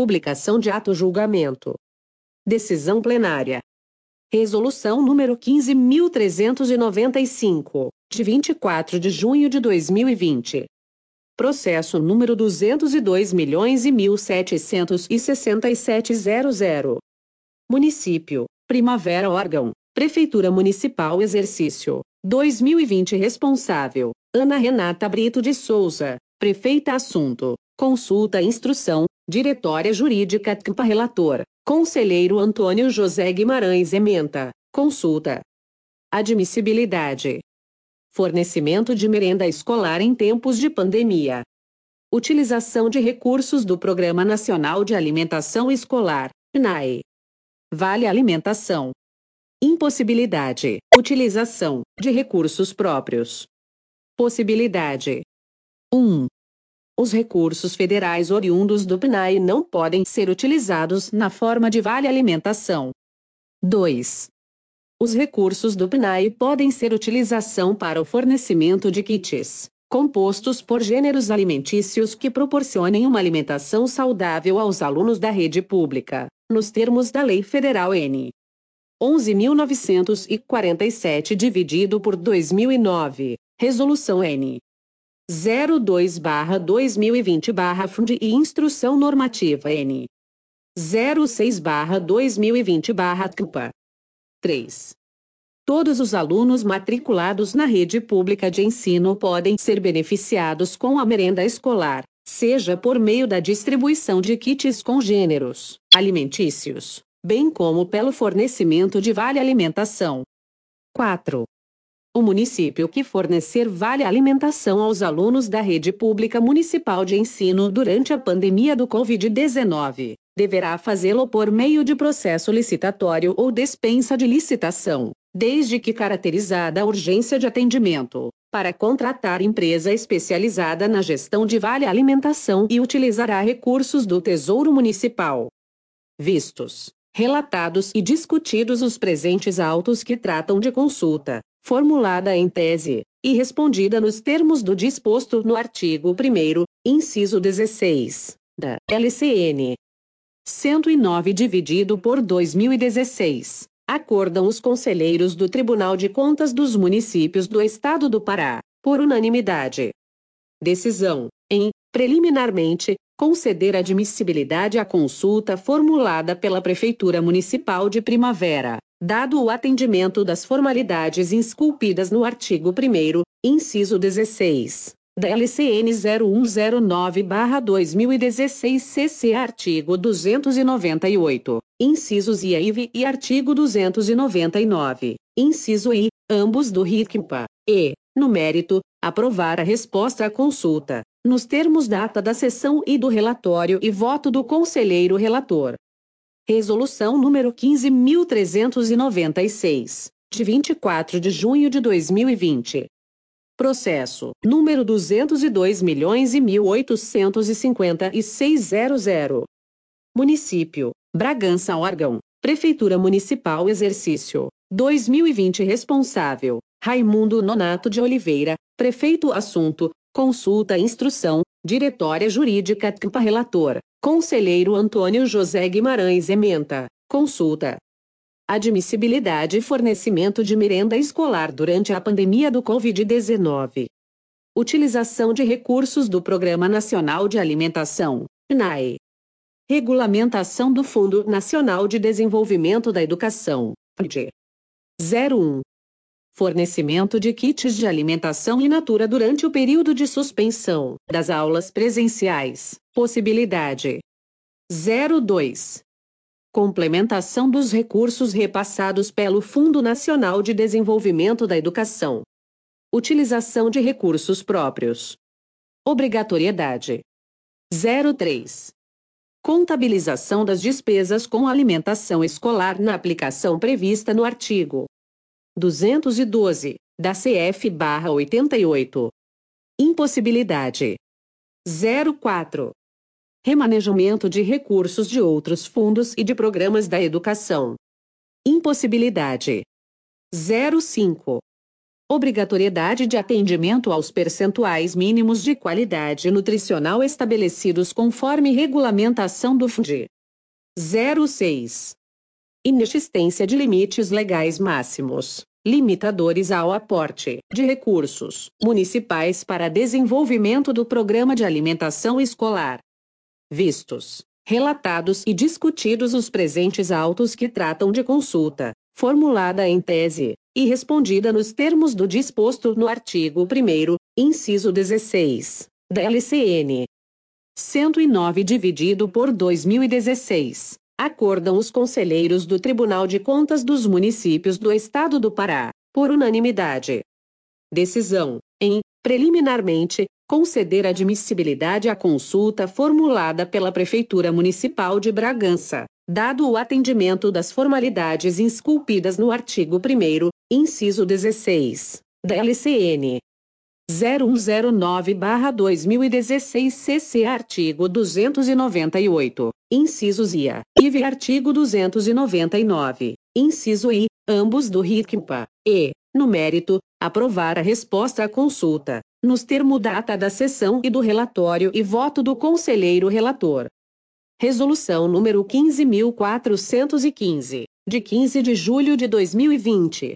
Publicação de ato julgamento. Decisão plenária. Resolução número 15.395, de 24 de junho de 2020. Processo número 202 milhões e 1.767.00. Município, Primavera Órgão, Prefeitura Municipal Exercício, 2020 Responsável, Ana Renata Brito de Souza, Prefeita Assunto, Consulta Instrução, Diretória Jurídica TCMPA Relator, Conselheiro Antônio José Guimarães Ementa, Consulta. Admissibilidade. Fornecimento de merenda escolar em tempos de pandemia. Utilização de recursos do Programa Nacional de Alimentação Escolar, PNAE. Vale alimentação. Impossibilidade. Utilização de recursos próprios. Possibilidade. 1. Os recursos federais oriundos do PNAE não podem ser utilizados na forma de vale alimentação. 2. Os recursos do PNAE podem ser utilização para o fornecimento de kits compostos por gêneros alimentícios que proporcionem uma alimentação saudável aos alunos da rede pública, nos termos da Lei Federal N. 11.947 dividido por 2009, Resolução N. 02-2020-FUND e Instrução Normativa N. 06-2020-CUPA. 3. Todos os alunos matriculados na rede pública de ensino podem ser beneficiados com a merenda escolar, seja por meio da distribuição de kits com gêneros alimentícios, bem como pelo fornecimento de vale alimentação. 4. O município que fornecer vale alimentação aos alunos da rede pública municipal de ensino durante a pandemia do Covid-19 deverá fazê-lo por meio de processo licitatório ou dispensa de licitação, desde que caracterizada a urgência de atendimento, para contratar empresa especializada na gestão de vale alimentação e utilizará recursos do Tesouro Municipal. Vistos, relatados e discutidos os presentes autos que tratam de consulta, formulada em tese, e respondida nos termos do disposto no artigo 1 inciso 16, da LCN 109 dividido por 2016. Acordam os conselheiros do Tribunal de Contas dos Municípios do Estado do Pará, por unanimidade. Decisão, em, preliminarmente, conceder admissibilidade à consulta formulada pela Prefeitura Municipal de Primavera, dado o atendimento das formalidades esculpidas no artigo 1, inciso 16, da LCN 0109-2016 CC artigo 298, incisos I e e artigo 299, inciso I, ambos do RICMPA, e, no mérito, aprovar a resposta à consulta, nos termos da ata da sessão e do relatório e voto do conselheiro relator. Resolução número 15.396, de 24 de junho de 2020. Processo número 202 milhões e 1.856.00. Município, Bragança Órgão, Prefeitura Municipal Exercício, 2020 Responsável, Raimundo Nonato de Oliveira, Prefeito Assunto, Consulta Instrução, Diretória Jurídica TCMPA Relator, Conselheiro Antônio José Guimarães Ementa, Consulta, admissibilidade e fornecimento de merenda escolar durante a pandemia do Covid-19. Utilização de recursos do Programa Nacional de Alimentação, PNAE. Regulamentação do Fundo Nacional de Desenvolvimento da Educação, FNDE. 01. Fornecimento de kits de alimentação in natura durante o período de suspensão das aulas presenciais. Possibilidade. 02 complementação dos recursos repassados pelo Fundo Nacional de Desenvolvimento da Educação, utilização de recursos próprios, obrigatoriedade 03. Contabilização das despesas com alimentação escolar na aplicação prevista no artigo 212 da CF/88. Impossibilidade 04 remanejamento de recursos de outros fundos e de programas da educação. Impossibilidade. 05. Obrigatoriedade de atendimento aos percentuais mínimos de qualidade nutricional estabelecidos conforme regulamentação do FUND. 06. Inexistência de limites legais máximos, limitadores ao aporte de recursos municipais para desenvolvimento do programa de alimentação escolar. Vistos, relatados e discutidos os presentes autos que tratam de consulta, formulada em tese, e respondida nos termos do disposto no artigo 1 inciso 16, da LCN 109 dividido por 2016 acordam os conselheiros do Tribunal de Contas dos Municípios do Estado do Pará, por unanimidade. Decisão, em, preliminarmente, conceder admissibilidade à consulta formulada pela Prefeitura Municipal de Bragança, dado o atendimento das formalidades esculpidas no artigo 1, inciso 16, da LCN 0109-2016 CC artigo 298, incisos IA, IV artigo 299, inciso I, ambos do RICMPA, e, no mérito, aprovar a resposta à consulta, nos termo data da sessão e do relatório e voto do conselheiro relator. Resolução número 15.415, de 15 de julho de 2020.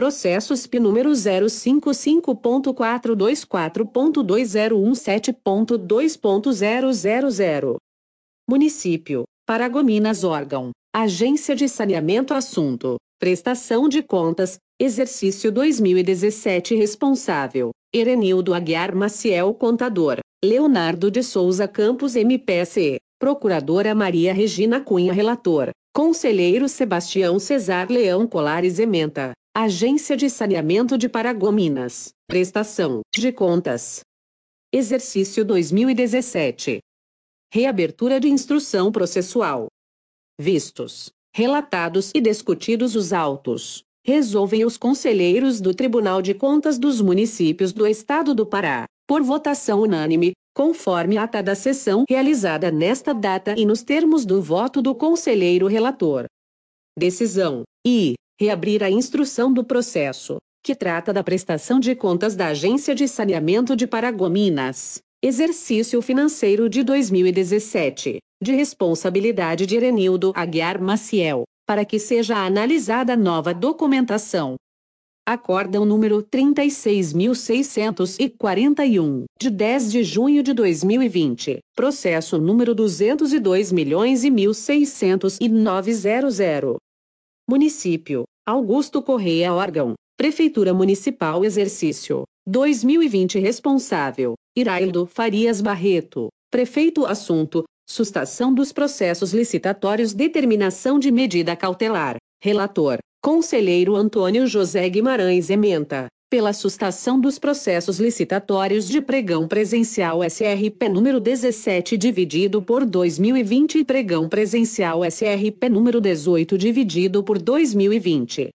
Processos P número 055.424.2017.2.000. Município, Paragominas órgão, Agência de Saneamento Assunto, Prestação de Contas, Exercício 2017 Responsável, Erenildo Aguiar Maciel Contador, Leonardo de Souza Campos MPSE, Procuradora Maria Regina Cunha Relator, Conselheiro Sebastião Cesar Leão Colares Ementa. Agência de Saneamento de Paragominas. Prestação de contas. Exercício 2017. Reabertura de instrução processual. Vistos, relatados e discutidos os autos. Resolvem os conselheiros do Tribunal de Contas dos Municípios do Estado do Pará, por votação unânime, conforme ata da sessão realizada nesta data e nos termos do voto do conselheiro relator. Decisão: I reabrir a instrução do processo, que trata da prestação de contas da Agência de Saneamento de Paragominas, exercício financeiro de 2017, de responsabilidade de Erenildo Aguiar Maciel, para que seja analisada nova documentação. Acórdão número 36.641, de 10 de junho de 2020, processo número 202 milhões e 1.609.00. Município, Augusto Correia órgão, Prefeitura Municipal Exercício 2020 Responsável, Iraildo Farias Barreto, Prefeito Assunto, Sustação dos processos licitatórios Determinação de medida cautelar, Relator, Conselheiro Antônio José Guimarães Ementa, pela sustação dos processos licitatórios de pregão presencial SRP número 17 dividido por 2020 e pregão presencial SRP número 18 dividido por 2020.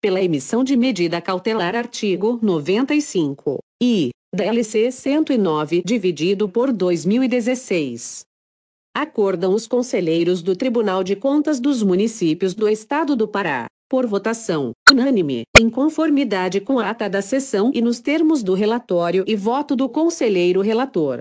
Pela emissão de medida cautelar artigo 95 e DLC 109 dividido por 2016. Acordam os conselheiros do Tribunal de Contas dos Municípios do Estado do Pará por votação unânime, em conformidade com a ata da sessão e nos termos do relatório e voto do conselheiro relator.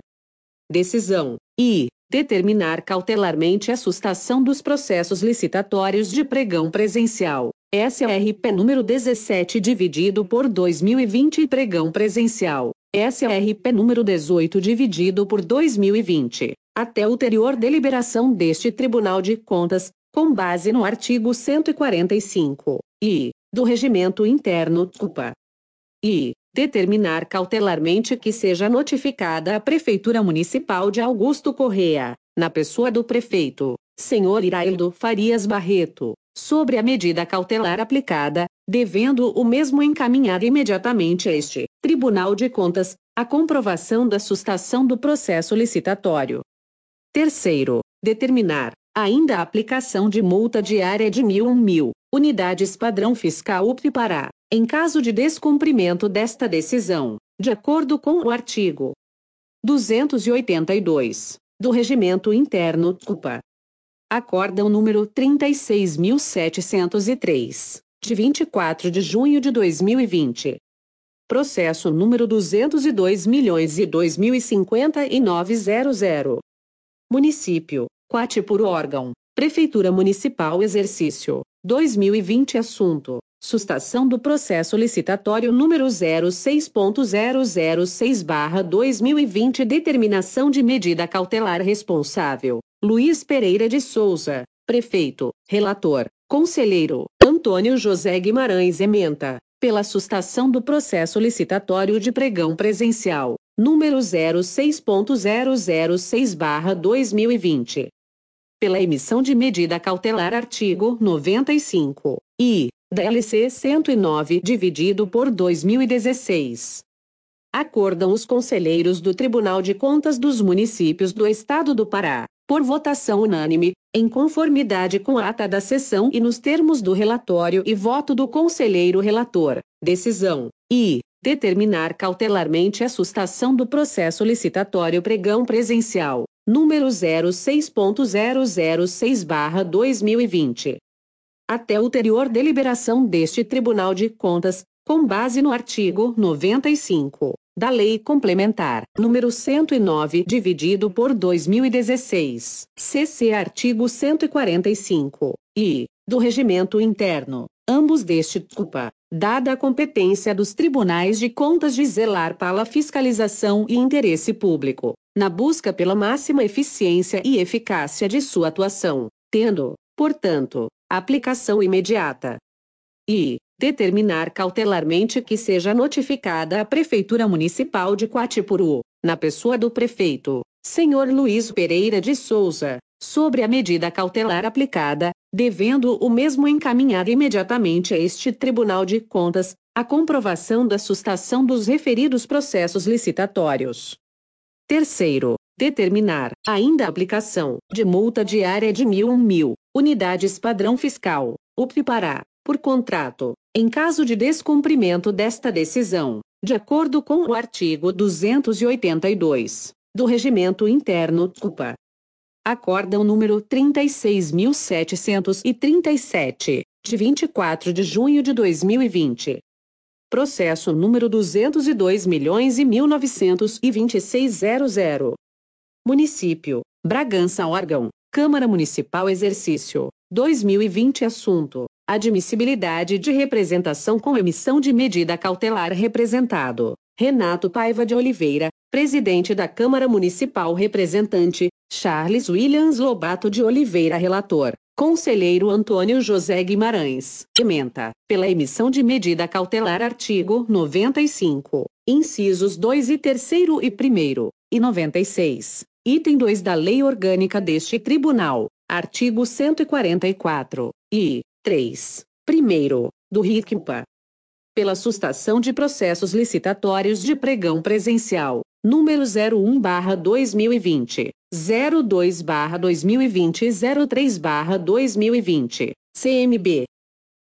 Decisão: I. Determinar cautelarmente a sustação dos processos licitatórios de pregão presencial, SRP número 17 dividido por 2020 e pregão presencial, SRP número 18 dividido por 2020, até ulterior deliberação deste Tribunal de Contas, com base no artigo 145 e do Regimento Interno CUPA. E determinar cautelarmente que seja notificada a Prefeitura Municipal de Augusto Correa, na pessoa do prefeito, senhor Iraildo Farias Barreto, sobre a medida cautelar aplicada, devendo o mesmo encaminhar imediatamente a este Tribunal de Contas a comprovação da sustação do processo licitatório. Terceiro, determinar Ainda a aplicação de multa diária de mil mil unidades padrão fiscal UP Pará, em caso de descumprimento desta decisão, de acordo com o artigo 282 do Regimento Interno CUPA. Acórdão número 36.703, de 24 de junho de 2020, Processo número 202 milhões e 205900. Município, Quatipuro órgão, Prefeitura Municipal Exercício, 2020 Assunto, sustação do processo licitatório número 06.006-2020 Determinação de medida cautelar responsável, Luiz Pereira de Souza, Prefeito, Relator, Conselheiro, Antônio José Guimarães Ementa. Pela sustação do processo licitatório de pregão presencial, número 06.006-2020. Pela emissão de medida cautelar artigo 95 e DLC 109 dividido por 2016. Acordam os conselheiros do Tribunal de Contas dos Municípios do Estado do Pará, por votação unânime, em conformidade com a ata da sessão e nos termos do relatório e voto do conselheiro relator, decisão, e determinar cautelarmente a sustação do processo licitatório pregão presencial, número 06.006/2020. Até ulterior deliberação deste Tribunal de Contas, com base no artigo 95 da Lei Complementar número 109, dividido por 2016, CC artigo 145 e do Regimento Interno, ambos deste culpa, dada a competência dos tribunais de contas de zelar pela fiscalização e interesse público, na busca pela máxima eficiência e eficácia de sua atuação, tendo, portanto, aplicação imediata. E, determinar cautelarmente que seja notificada a Prefeitura Municipal de Quatipuru, na pessoa do prefeito, senhor Luiz Pereira de Souza, sobre a medida cautelar aplicada, devendo o mesmo encaminhar imediatamente a este Tribunal de Contas a comprovação da sustação dos referidos processos licitatórios. Terceiro, determinar ainda a aplicação de multa diária de mil mil unidades padrão fiscal, UP Pará, por contrato, em caso de descumprimento desta decisão, de acordo com o artigo 282 do Regimento Interno CUPA. Acórdão número 36.737, de 24 de junho de 2020. Processo número 202 milhões e 192600. Município, Bragança órgão, Câmara Municipal Exercício, 2020 Assunto, Admissibilidade de representação com emissão de medida cautelar representado. Renato Paiva de Oliveira, presidente da Câmara Municipal representante, Charles Williams Lobato de Oliveira relator, conselheiro Antônio José Guimarães, ementa, pela emissão de medida cautelar artigo 95, incisos 2 e 3 e 1 e 96, item 2 da Lei Orgânica deste Tribunal, artigo 144, e 3. Primeiro, do RICMPA. Pela sustação de processos licitatórios de pregão presencial, número 01/2020, 02/2020 e 03/2020, CMB.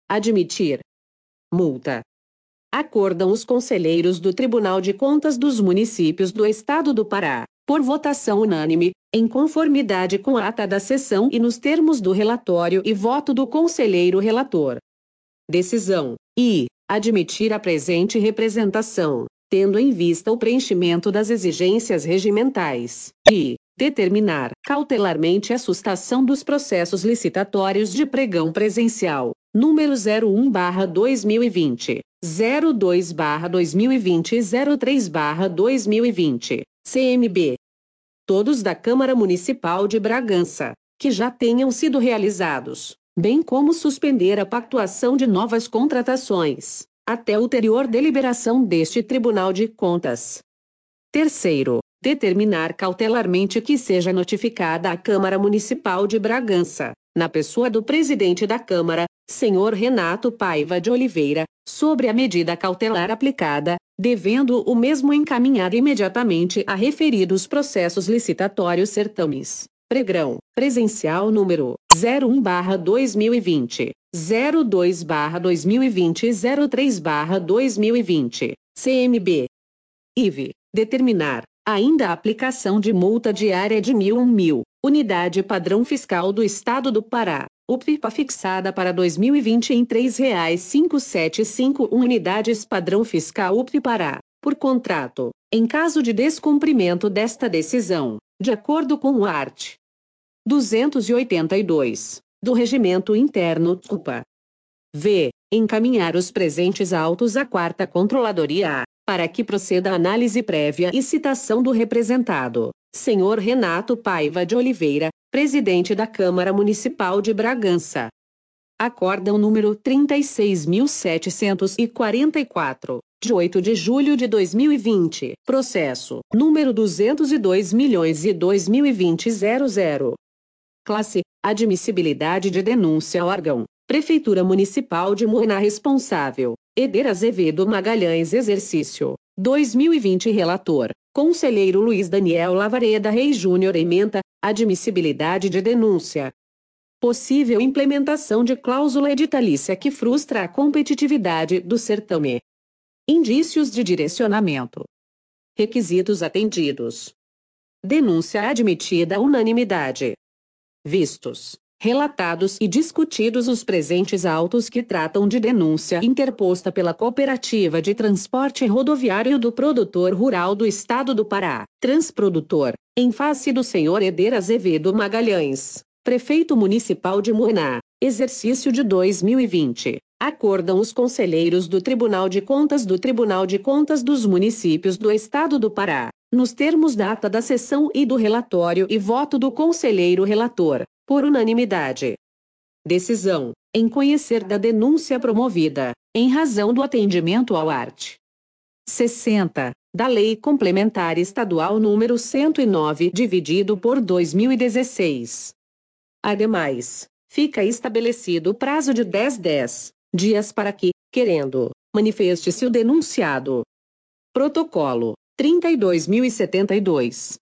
Admitir. Multa. Acordam os conselheiros do Tribunal de Contas dos Municípios do Estado do Pará, por votação unânime, em conformidade com a ata da sessão e nos termos do relatório e voto do conselheiro relator. Decisão: e admitir a presente representação, tendo em vista o preenchimento das exigências regimentais, e determinar cautelarmente a sustação dos processos licitatórios de pregão presencial, número 01/2020, 02/2020 e 03/2020 CMB. Todos da Câmara Municipal de Bragança, que já tenham sido realizados, bem como suspender a pactuação de novas contratações, até ulterior deliberação deste Tribunal de Contas. Terceiro, determinar cautelarmente que seja notificada a Câmara Municipal de Bragança, na pessoa do presidente da Câmara, senhor Renato Paiva de Oliveira, sobre a medida cautelar aplicada, devendo o mesmo encaminhar imediatamente a referidos processos licitatórios certames. Pregrão, presencial número 01/2020, 02/2020 e 03/2020, CMB. IV, determinar ainda a aplicação de multa diária de mil um mil, unidade padrão fiscal do Estado do Pará, UPIPA fixada para 2020 em R$ 3,5751 unidades padrão fiscal UPI Pará, por contrato, em caso de descumprimento desta decisão, de acordo com o art. 282 do Regimento Interno CUPA. V. Encaminhar os presentes autos à Quarta Controladoria, para que proceda a análise prévia e citação do representado, senhor Renato Paiva de Oliveira, presidente da Câmara Municipal de Bragança. Acórdão número 36.744, de 8 de julho de 2020. Processo número 202 milhões e 2020 00. Classe: Admissibilidade de denúncia órgão. Prefeitura Municipal de Moina responsável. Eder Azevedo Magalhães Exercício 2020 Relator Conselheiro Luiz Daniel Lavareda Reis Júnior Ementa Admissibilidade de denúncia. Possível implementação de cláusula editalícia que frustra a competitividade do certame. Indícios de direcionamento. Requisitos atendidos. Denúncia admitida unanimidade. Vistos, relatados e discutidos os presentes autos que tratam de denúncia interposta pela Cooperativa de Transporte Rodoviário do Produtor Rural do Estado do Pará, Transprodutor, em face do senhor Eder Azevedo Magalhães, prefeito municipal de Moiná, exercício de 2020. Acordam os conselheiros do Tribunal de Contas do Tribunal de Contas dos Municípios do Estado do Pará, nos termos da ata da sessão e do relatório e voto do conselheiro relator, por unanimidade. Decisão: em conhecer da denúncia promovida, em razão do atendimento ao art. 60 da Lei Complementar Estadual número 109, dividido por 2016. Ademais, fica estabelecido o prazo de 10 10 dias para que, querendo, manifeste-se o denunciado. Protocolo 32.072